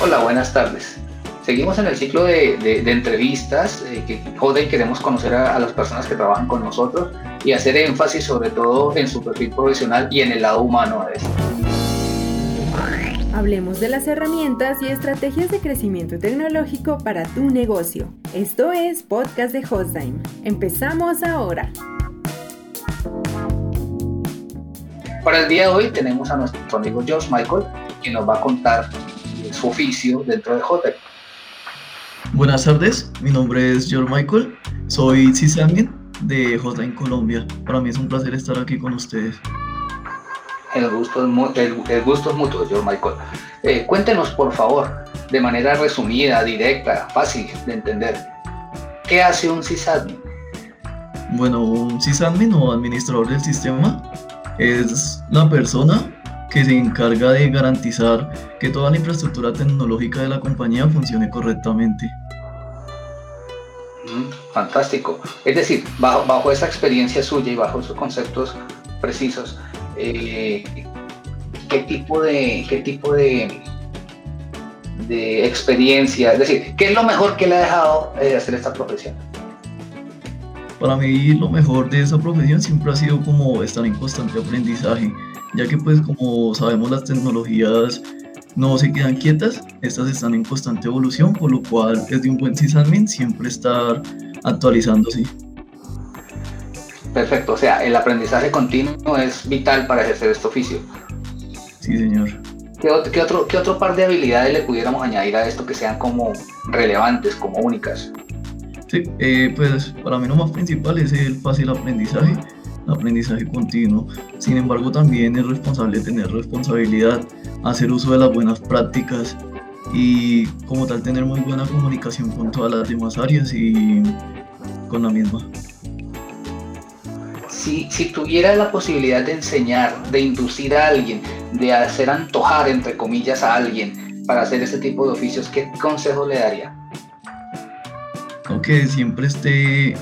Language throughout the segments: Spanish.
Hola, buenas tardes. Seguimos en el ciclo de, entrevistas eh, que joder y queremos conocer a, las personas que trabajan con nosotros y hacer énfasis sobre todo en su perfil profesional y en el lado humano de esto. Hablemos de las herramientas y estrategias de crecimiento tecnológico para tu negocio. Esto es Podcast de Hostime. Empezamos ahora. Para el día de hoy tenemos a nuestro amigo Josh Michael, que nos va a contar su oficio dentro de Hotel. Buenas tardes, mi nombre es George Michael, soy sysadmin de Hotline Colombia. Para mí es un placer estar aquí con ustedes. El gusto es, el, gusto es mutuo, George Michael. Eh, cuéntenos, por favor, de manera resumida, directa, fácil de entender, ¿qué hace un sysadmin? Bueno, un sysadmin o administrador del sistema es la persona que se encarga de garantizar que toda la infraestructura tecnológica de la compañía funcione correctamente. Mm, fantástico. Es decir, bajo, bajo esa experiencia suya y bajo esos conceptos precisos, eh, ¿qué tipo de, qué tipo de, de experiencia, es decir, qué es lo mejor que le ha dejado eh, hacer esta profesión? Para mí lo mejor de esa profesión siempre ha sido como estar en constante aprendizaje ya que pues como sabemos las tecnologías no se quedan quietas, estas están en constante evolución, por lo cual es de un buen sysadmin siempre estar actualizándose. Perfecto, o sea, el aprendizaje continuo es vital para ejercer este oficio. Sí, señor. ¿Qué otro, qué otro, par de habilidades le pudiéramos añadir a esto que sean como relevantes, como únicas? Sí, eh, pues para mí lo más principal es el fácil aprendizaje aprendizaje continuo. Sin embargo, también es responsable tener responsabilidad, hacer uso de las buenas prácticas y como tal tener muy buena comunicación con todas las demás áreas y con la misma. Si, si tuviera la posibilidad de enseñar, de inducir a alguien, de hacer antojar, entre comillas, a alguien para hacer este tipo de oficios, ¿qué consejo le daría? Que siempre esté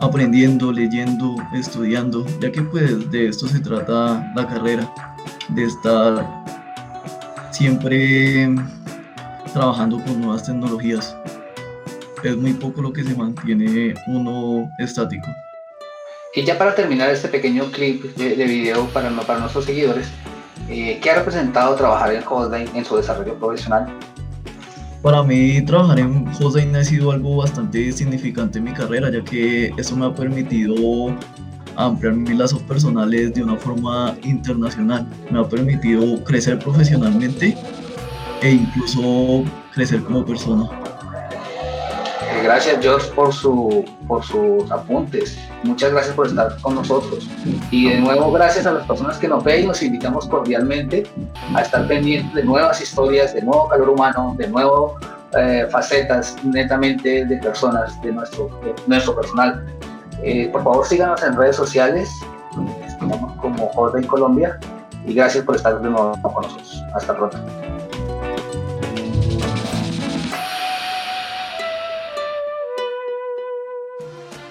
aprendiendo, leyendo, estudiando, ya que pues de esto se trata la carrera, de estar siempre trabajando con nuevas tecnologías. Es muy poco lo que se mantiene uno estático. Y ya para terminar este pequeño clip de, video para, para nuestros seguidores, eh, ¿qué ha representado trabajar en Hotline en su desarrollo profesional? Para mí trabajar en Hotline ha sido algo bastante significante en mi carrera, ya que eso me ha permitido ampliar mis lazos personales de una forma internacional. Me ha permitido crecer profesionalmente e incluso crecer como persona. Gracias George por, su, por sus apuntes. Muchas gracias por estar con nosotros. Y de nuevo gracias a las personas que nos ven y nos invitamos cordialmente a estar pendientes de nuevas historias, de nuevo calor humano, de nuevo eh, facetas netamente de personas, de nuestro, nuestro personal. Eh, por favor síganos en redes sociales, estamos como Jordan Colombia y gracias por estar de nuevo con nosotros. Hasta pronto.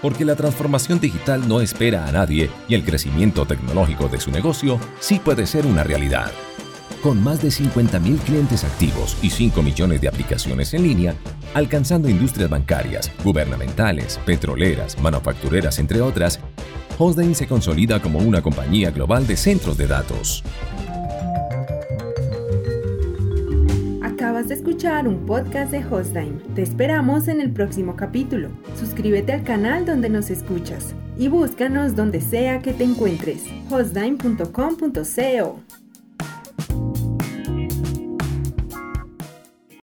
Porque la transformación digital no espera a nadie y el crecimiento tecnológico de su negocio sí puede ser una realidad. Con más de 50.000 clientes activos y 5 millones de aplicaciones en línea, alcanzando industrias bancarias, gubernamentales, petroleras, manufactureras, entre otras, Hosden se consolida como una compañía global de centros de datos. De escuchar un podcast de Hostime. Te esperamos en el próximo capítulo. Suscríbete al canal donde nos escuchas y búscanos donde sea que te encuentres. hostime.com.co